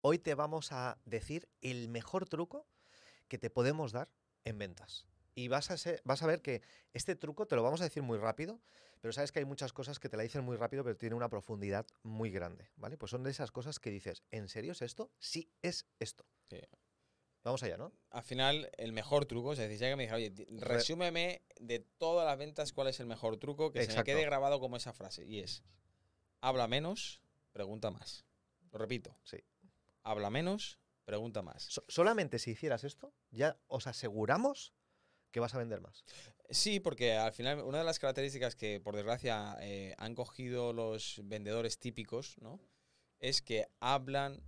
Hoy te vamos a decir el mejor truco que te podemos dar en ventas. Y vas a, ser- vas a ver que este truco te lo vamos a decir muy rápido, pero sabes que hay muchas cosas que te la dicen muy rápido, pero tiene una profundidad muy grande, ¿vale? Pues son de esas cosas que dices, ¿en serio es esto? Sí, es esto. Sí. Vamos allá, ¿no? Al final, el mejor truco, es decir, ya que me dijera, oye, resúmeme de todas las ventas cuál es el mejor truco, que se me quede grabado como esa frase. Y es, habla menos, pregunta más. Lo repito. Sí. Habla menos, pregunta más. So- solamente si hicieras esto, ya os aseguramos que vas a vender más. Sí, porque al final una de las características que por desgracia eh, han cogido los vendedores típicos, ¿no? Es que hablan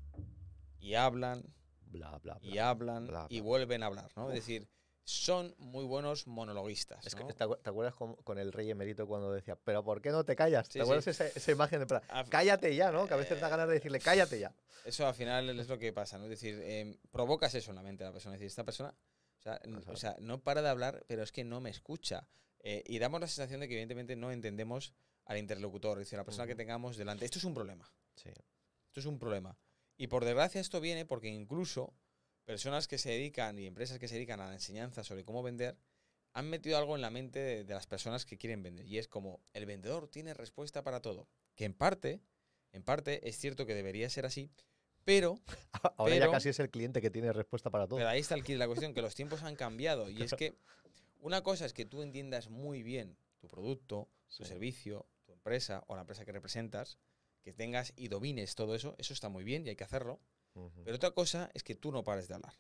y hablan Bla, bla, bla. y hablan bla, y vuelven a hablar, ¿no? Uf. Es decir, son muy buenos monologuistas, Es que, ¿no? ¿te, acu- te acuerdas con, con el rey emérito cuando decía, pero ¿por qué no te callas? Sí, ¿Te acuerdas sí. esa, esa imagen de plan, cállate ya, ¿no? Que a veces da Eh, ganas de decirle, cállate ya. Eso al final es lo que pasa, ¿no? Es decir, em, provocas eso en la mente de la persona. Es decir, esta persona, o sea, o no para de hablar, pero es que no me escucha. Eh, y damos la sensación de que evidentemente no entendemos al interlocutor, es decir, a la persona que tengamos delante. Esto es un problema. Sí. Esto es un problema. Y por desgracia esto viene porque incluso personas que se dedican y empresas que se dedican a la enseñanza sobre cómo vender han metido algo en la mente de, de las personas que quieren vender. Y es como el vendedor tiene respuesta para todo. Que en parte, en parte es cierto que debería ser así, pero, Ahora ya casi es el cliente que tiene respuesta para todo. pero ahí está el la cuestión, que los tiempos han cambiado. Y es que una cosa es que tú entiendas muy bien tu producto, tu Sí. servicio, tu empresa o la empresa que representas, que tengas y domines todo eso, eso está muy bien y hay que hacerlo. Pero otra cosa es que tú no pares de hablar.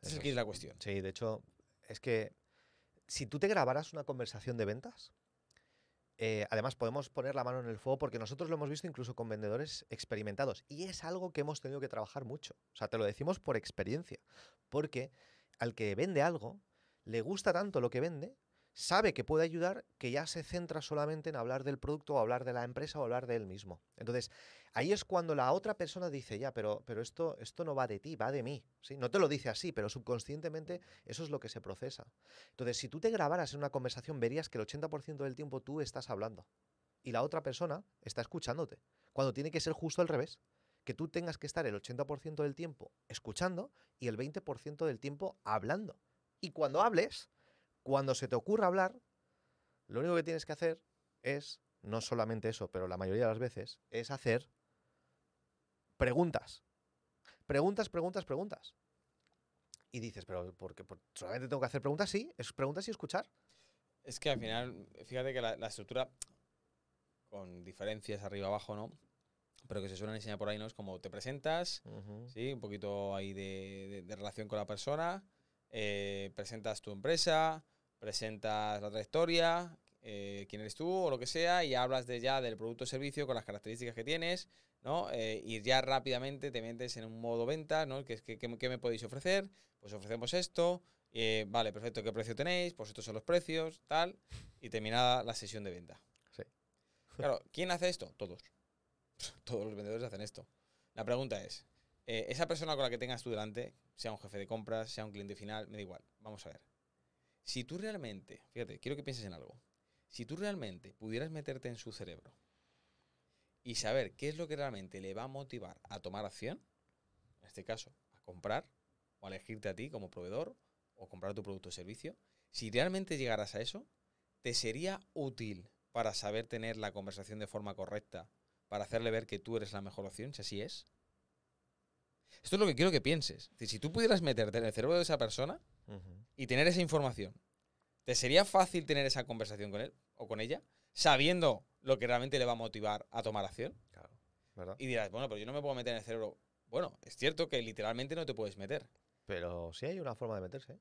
Ese es la cuestión. Sí, de hecho, es que si tú te grabaras una conversación de ventas, eh, además podemos poner la mano en el fuego porque nosotros lo hemos visto incluso con vendedores experimentados y es algo que hemos tenido que trabajar mucho. O sea, te lo decimos por experiencia, porque al que vende algo, le gusta tanto lo que vende, sabe que puede ayudar, que ya se centra solamente en hablar del producto o hablar de la empresa o hablar de él mismo. Entonces, ahí es cuando la otra persona dice, ya, pero, pero esto, esto no va de ti, va de mí. ¿sí? No te lo dice así, pero subconscientemente eso es lo que se procesa. Entonces, si tú te grabaras en una conversación, verías que el 80% del tiempo tú estás hablando y la otra persona está escuchándote, cuando tiene que ser justo al revés. Que tú tengas que estar el 80% del tiempo escuchando y el 20% del tiempo hablando. Y cuando hables, cuando se te ocurra hablar, lo único que tienes que hacer es, no solamente eso, pero la mayoría de las veces, es hacer preguntas. Preguntas, preguntas, preguntas. Y dices, pero ¿por qué? ¿Por- ¿Solamente tengo que hacer preguntas? Sí, es preguntas y escuchar. Es que al final, fíjate que la, la estructura, con diferencias arriba abajo, ¿no? Pero que se suelen enseñar por ahí, ¿no? Es como te presentas, ¿sí? Un poquito ahí de, de- de relación con la persona, eh, presentas tu empresa, presentas la trayectoria, eh, quién eres tú o lo que sea, y hablas de ya del producto o servicio con las características que tienes, ¿no? Eh, y ya rápidamente te metes en un modo venta, ¿no? Que es que, ¿qué, qué me podéis ofrecer? Pues ofrecemos esto, eh, vale, perfecto, ¿qué precio tenéis? Pues estos son los precios, tal, y terminada la sesión de venta. Sí. Claro, ¿quién hace esto? Todos. Todos los vendedores hacen esto. La pregunta es, esa persona con la que tengas tú delante, sea un jefe de compras, sea un cliente final, me da igual. Vamos a ver. Si tú realmente, fíjate, quiero que pienses en algo. Si tú realmente pudieras meterte en su cerebro y saber qué es lo que realmente le va a motivar a tomar acción, en este caso, a comprar o a elegirte a ti como proveedor o comprar tu producto o servicio, si realmente llegaras a eso, te sería útil para saber tener la conversación de forma correcta, para hacerle ver que tú eres la mejor opción, si así es. Esto es lo que quiero que pienses. Si tú pudieras meterte en el cerebro de esa persona Ujú. y tener esa información, ¿te sería fácil tener esa conversación con él o con ella, sabiendo lo que realmente le va a motivar a tomar acción? Claro, ¿verdad? Y dirás, bueno, pero yo no me puedo meter en el cerebro. Bueno, es cierto que literalmente no te puedes meter. Pero sí hay una forma de meterse. ¿eh?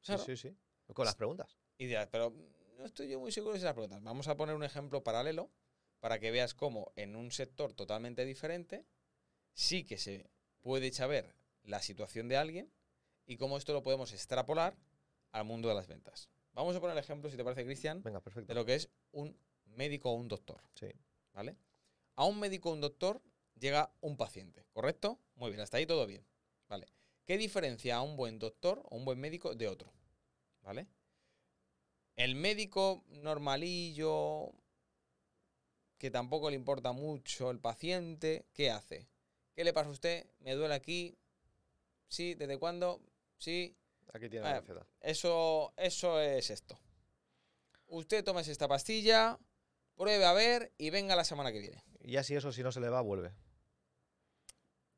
Sí, sí, sí. Con las preguntas. Y dirás, pero no estoy yo muy seguro de esas preguntas. Vamos a poner un ejemplo paralelo para que veas cómo en un sector totalmente diferente sí que se puede saber la situación de alguien y cómo esto lo podemos extrapolar al mundo de las ventas. Vamos a poner el ejemplo, si te parece, Cristian, de lo que es un médico o un doctor. Sí. ¿Vale? A un médico o un doctor llega un paciente, ¿correcto? Muy bien, hasta ahí todo bien. ¿Vale? ¿Qué diferencia a un buen doctor o un buen médico de otro? ¿Vale? El médico normalillo, que tampoco le importa mucho el paciente, ¿qué hace? ¿Qué le pasa a usted? ¿Me duele aquí? ¿Sí? ¿Desde cuándo? Sí. Aquí tiene Ah, la receta. Eso, eso es esto. Usted toma esta pastilla, pruebe a ver y venga la semana que viene. Y ya si eso, si no se le va, vuelve.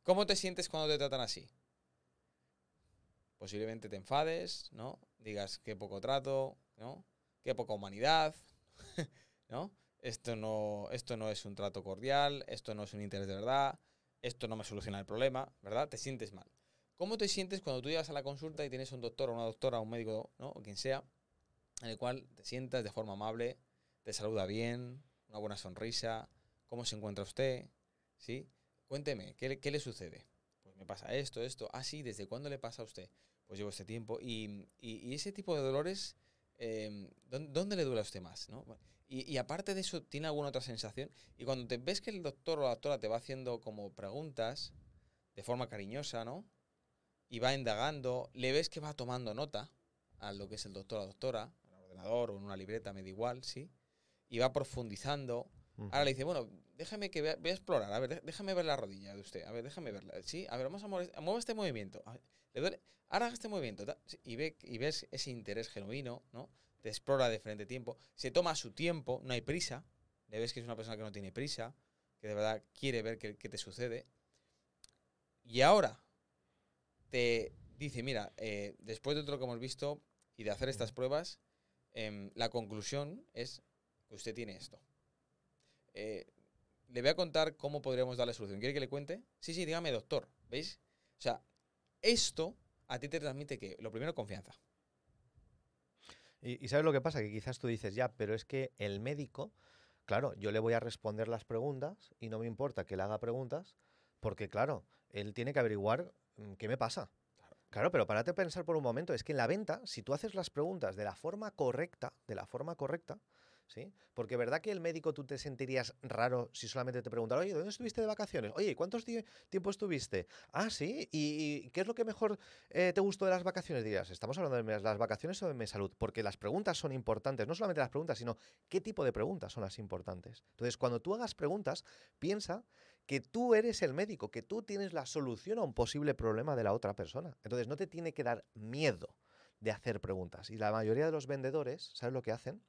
¿Cómo te sientes cuando te tratan así? Posiblemente te enfades, ¿no? Digas qué poco trato, ¿no? Qué poca humanidad, ¿no? Esto no, esto no es un trato cordial, esto no es un interés de verdad, esto no me soluciona el problema, ¿verdad? Te sientes mal. ¿Cómo te sientes cuando tú llegas a la consulta y tienes un doctor o una doctora, un médico, ¿no? O quien sea, en el cual te sientas de forma amable, te saluda bien, una buena sonrisa, ¿cómo se encuentra usted? ¿Sí? Cuénteme, ¿qué, le- sucede? Pues me pasa esto, esto. Ah, ¿desde cuándo le pasa a usted? Pues llevo este tiempo. Y, y- ese tipo de dolores, ¿dónde, dónde le duele a usted más? ¿no? Y, y aparte de eso, ¿tiene alguna otra sensación? Y cuando te ves que el doctor o la doctora te va haciendo como preguntas de forma cariñosa, ¿no? Y va indagando, le ves que va tomando nota a lo que es el doctor o la doctora, en el ordenador o en una libreta, me da igual, ¿sí? Y va profundizando. Ahora le dice, bueno, déjame que vea, voy a explorar, a ver, dé- déjame ver la rodilla de usted, a ver, déjame verla. Sí, a ver, vamos a mover, mueve este movimiento. A ver, ¿le duele? Ahora haga este movimiento. Y, ve, y ves ese interés genuino, ¿no? Te explora de diferente tiempo. Se toma su tiempo, no hay prisa. Le ves que es una persona que no tiene prisa, que de verdad quiere ver qué, qué te sucede. Y ahora te dice, mira, eh, después de todo lo que hemos visto y de hacer estas pruebas, em, la conclusión es que usted tiene esto. Eh, le voy a contar cómo podríamos darle solución. ¿Quiere que le cuente? Sí, sí, dígame, doctor. ¿Veis? O sea, esto a ti te transmite que, lo primero, confianza. Y, y ¿sabes lo que pasa? Que quizás tú dices, ya, pero es que el médico, claro, yo le voy a responder las preguntas y no me importa que le haga preguntas, porque claro, él tiene que averiguar qué me pasa. Claro, pero párate a pensar por un momento, es que en la venta, si tú haces las preguntas de la forma correcta, de la forma correcta, ¿sí? Porque verdad que el médico tú te sentirías raro si solamente te preguntara, oye, ¿dónde estuviste de vacaciones? Oye, ¿y ¿cuántos tiempo estuviste? Ah, sí, ¿y, y qué es lo que mejor eh, te gustó de las vacaciones? Dirías, ¿estamos hablando de las vacaciones o de mi salud? Porque las preguntas son importantes, no solamente las preguntas, sino qué tipo de preguntas son las importantes. Entonces, cuando tú hagas preguntas, piensa que tú eres el médico, que tú tienes la solución a un posible problema de la otra persona. Entonces, no te tiene que dar miedo de hacer preguntas. Y la mayoría de los vendedores, ¿sabes lo que hacen?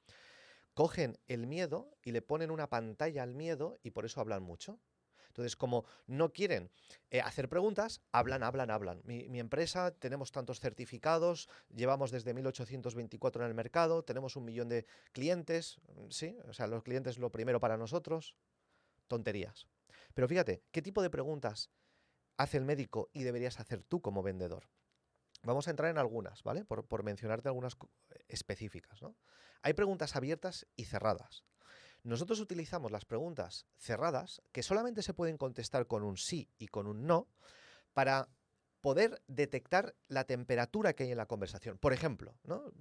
Cogen el miedo y le ponen una pantalla al miedo y por eso hablan mucho. Entonces, como no quieren eh, hacer preguntas, hablan, hablan, hablan. Mi, mi empresa, tenemos tantos certificados, llevamos desde 1824 en el mercado, tenemos un millón de clientes, sí, o sea, los clientes lo primero para nosotros, tonterías. Pero fíjate, ¿qué tipo de preguntas hace el médico y deberías hacer tú como vendedor? Vamos a entrar en algunas, ¿vale? Por, por mencionarte algunas específicas, ¿no? Hay preguntas abiertas y cerradas. Nosotros utilizamos las preguntas cerradas, que solamente se pueden contestar con un sí y con un no, para poder detectar la temperatura que hay en la conversación. Por ejemplo,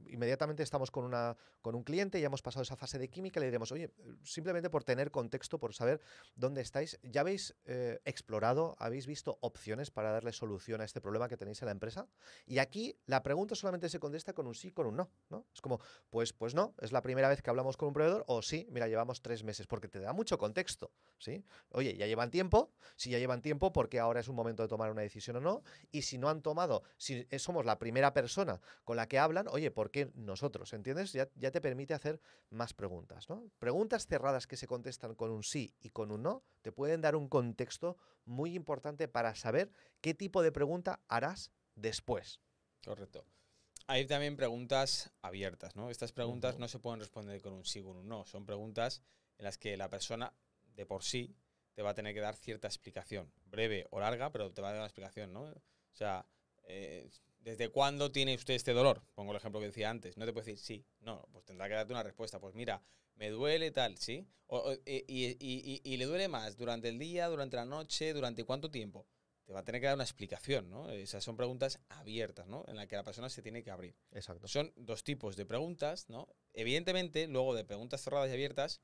inmediatamente estamos con, una, con un cliente, ya hemos pasado esa fase de química, le diremos, oye, simplemente por tener contexto, por saber dónde estáis, ¿ya habéis eh, explorado, habéis visto opciones para darle solución a este problema que tenéis en la empresa? Y aquí la pregunta solamente se contesta con un sí, con un no. ¿no? Es como, pues, pues no, es la primera vez que hablamos con un proveedor, o sí, mira, llevamos tres meses, porque te da mucho contexto. ¿sí? Oye, ya llevan tiempo, si ya llevan tiempo, porque ahora es un momento de tomar una decisión o no, y si no han tomado, si somos la primera persona con la que hablan, oye, ¿por qué nosotros? ¿Entiendes? Ya, ya te permite hacer más preguntas. ¿no? Preguntas cerradas que se contestan con un sí y con un no te pueden dar un contexto muy importante para saber qué tipo de pregunta harás después. Correcto. Hay también preguntas abiertas, ¿no? Estas preguntas no se pueden responder con un sí o con un no. Son preguntas en las que la persona de por sí te va a tener que dar cierta explicación, breve o larga, pero te va a dar una explicación, ¿no? O sea, eh, ¿desde cuándo tiene usted este dolor? Pongo el ejemplo que decía antes. No te puede decir sí, no, pues tendrá que darte una respuesta. Pues mira, me duele tal, ¿sí? O- o- y, y- y- y le duele más durante el día, durante la noche, durante cuánto tiempo. Te va a tener que dar una explicación, ¿no? Esas son preguntas abiertas, ¿no? En las que la persona se tiene que abrir. Exacto. Son dos tipos de preguntas, ¿no? Evidentemente, luego de preguntas cerradas y abiertas,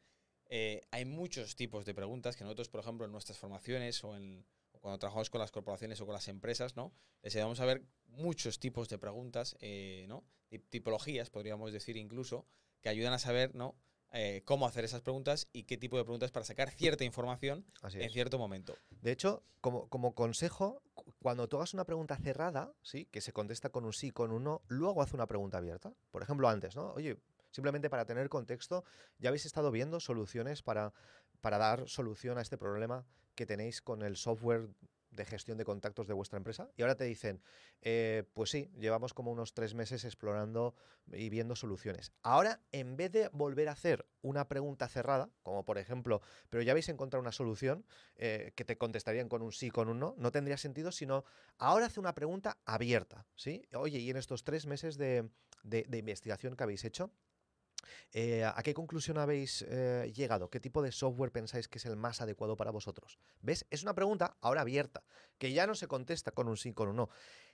eh, hay muchos tipos de preguntas que nosotros, por ejemplo, en nuestras formaciones o, en, cuando trabajamos con las corporaciones o con las empresas, ¿no? Les ayudamos a ver muchos tipos de preguntas, eh, ¿no? Tip- Tipologías, podríamos decir incluso, que ayudan a saber, ¿no? eh, cómo hacer esas preguntas y qué tipo de preguntas para sacar cierta información Así en cierto momento. De hecho, como, como consejo, cu- cuando tú hagas una pregunta cerrada, ¿sí? que se contesta con un sí, con un no, luego haz una pregunta abierta. Por ejemplo, antes, ¿no? Oye, simplemente para tener contexto, ya habéis estado viendo soluciones para, para dar solución a este problema que tenéis con el software de gestión de contactos de vuestra empresa. Y ahora te dicen, eh, pues sí, llevamos como unos tres meses explorando y viendo soluciones. Ahora, en vez de volver a hacer una pregunta cerrada, como por ejemplo, pero ya habéis encontrado una solución, eh, que te contestarían con un sí, con un no, no tendría sentido, sino ahora hace una pregunta abierta, ¿sí? Oye, y en estos tres meses de, de- de investigación que habéis hecho, eh, ¿a qué conclusión habéis eh, llegado? ¿Qué tipo de software pensáis que es el más adecuado para vosotros? ¿Ves? Es una pregunta ahora abierta, que ya no se contesta con un sí, con un no.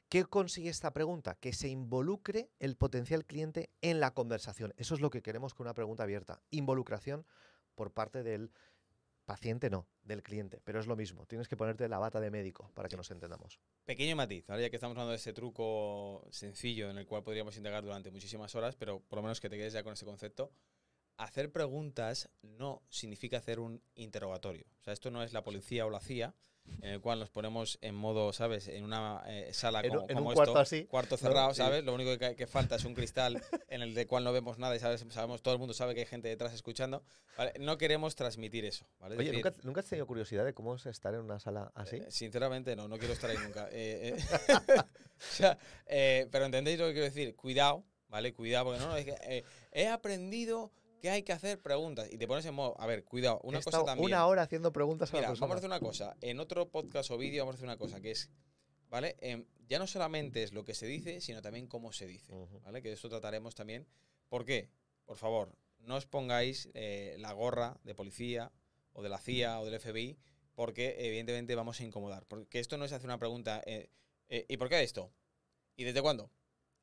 ¿Qué consigue esta pregunta? Que se involucre el potencial cliente en la conversación. Eso es lo que queremos con una pregunta abierta. Involucración por parte del paciente, no, del cliente. Pero es lo mismo. Tienes que ponerte la bata de médico para que nos entendamos. Pequeño matiz, ¿vale? ya que estamos hablando de ese truco sencillo en el cual podríamos indagar durante muchísimas horas, pero por lo menos que te quedes ya con ese concepto. Hacer preguntas no significa hacer un interrogatorio. O sea, esto no es la policía o la CIA, en el cual nos ponemos en modo, ¿sabes? En una eh, sala En como, en como un esto, cuarto así, cuarto ¿no? cerrado, Sí. ¿sabes? Lo único que, que falta es un cristal en el de cual no vemos nada y sabes, sabemos, todo el mundo sabe que hay gente detrás escuchando. ¿vale? No queremos transmitir eso, ¿vale? Es Oye, decir, ¿nunca, ¿nunca has tenido curiosidad de cómo es estar en una sala así? eh, sinceramente, no, no quiero estar ahí nunca. Eh, eh, o sea, eh, pero entendéis lo que quiero decir. Cuidado, ¿vale? Cuidado, porque no, no, es que eh, he aprendido que hay que hacer preguntas y te pones en modo. A ver, cuidado, una He cosa también. una hora haciendo preguntas a Mira, la vamos a hacer una cosa. En otro podcast o vídeo vamos a hacer una cosa que es, ¿vale? Em, ya no solamente es lo que se dice, sino también cómo se dice. ¿vale? Que de eso trataremos también. ¿Por qué? Por favor, no os pongáis eh, la gorra de policía o de la CIA o del FBI porque evidentemente vamos a incomodar. Porque esto no es hacer una pregunta, eh, eh, ¿y por qué esto? ¿Y desde cuándo?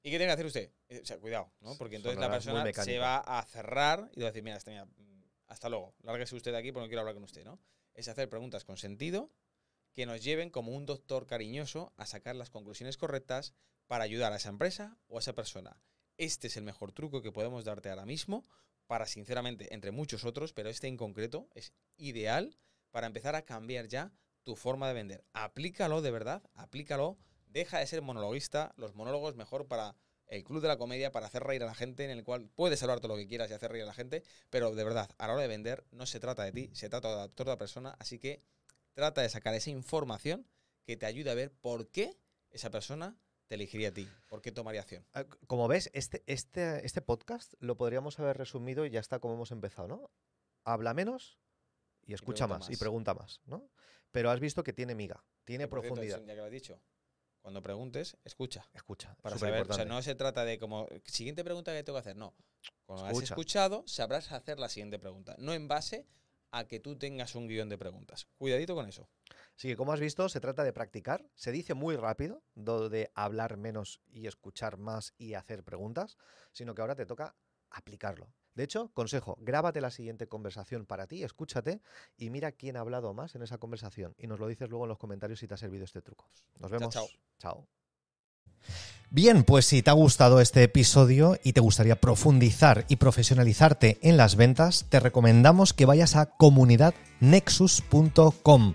¿Y qué tiene que hacer usted? Eh, O sea, cuidado, ¿no? Porque entonces la persona se va a cerrar y va a decir, mira, este, mira, mm, hasta luego, lárguese usted de aquí porque no quiero hablar con usted, ¿no? Es hacer preguntas con sentido que nos lleven como un doctor cariñoso a sacar las conclusiones correctas para ayudar a esa empresa o a esa persona. Este es el mejor truco que podemos darte ahora mismo para, sinceramente, entre muchos otros, pero este en concreto es ideal para empezar a cambiar ya tu forma de vender. Aplícalo de verdad, aplícalo, deja de ser monologuista, los monólogos mejor para el club de la comedia, para hacer reír a la gente, en el cual puedes hablar todo lo que quieras y hacer reír a la gente, pero de verdad, a la hora de vender no se trata de ti, se trata de otra persona, así que trata de sacar esa información que te ayude a ver por qué esa persona te elegiría a ti, por qué tomaría acción. Ah, Como ves, este, este, este podcast lo podríamos haber resumido y ya está como hemos empezado, ¿no? Habla menos y escucha más, y pregunta más, ¿no? Pero has visto que tiene miga, tiene cierto, profundidad. ya que lo has dicho, cuando preguntes, escucha. Escucha, Para saber, o sea, no se trata de como, siguiente pregunta que tengo que hacer, no. Cuando has Escucha. escuchado, sabrás hacer la siguiente pregunta, no en base a que tú tengas un guion de preguntas. Cuidadito con eso. Que como has visto, se trata de practicar. Se dice muy rápido, do- de hablar menos y escuchar más y hacer preguntas, sino que ahora te toca aplicarlo. De hecho, consejo, grábate la siguiente conversación para ti, escúchate y mira quién ha hablado más en esa conversación. Y nos lo dices luego en los comentarios si te ha servido este truco. Nos vemos. chao. Chao. Bien, pues si te ha gustado este episodio y te gustaría profundizar y profesionalizarte en las ventas, te recomendamos que vayas a comunidadnexus.com,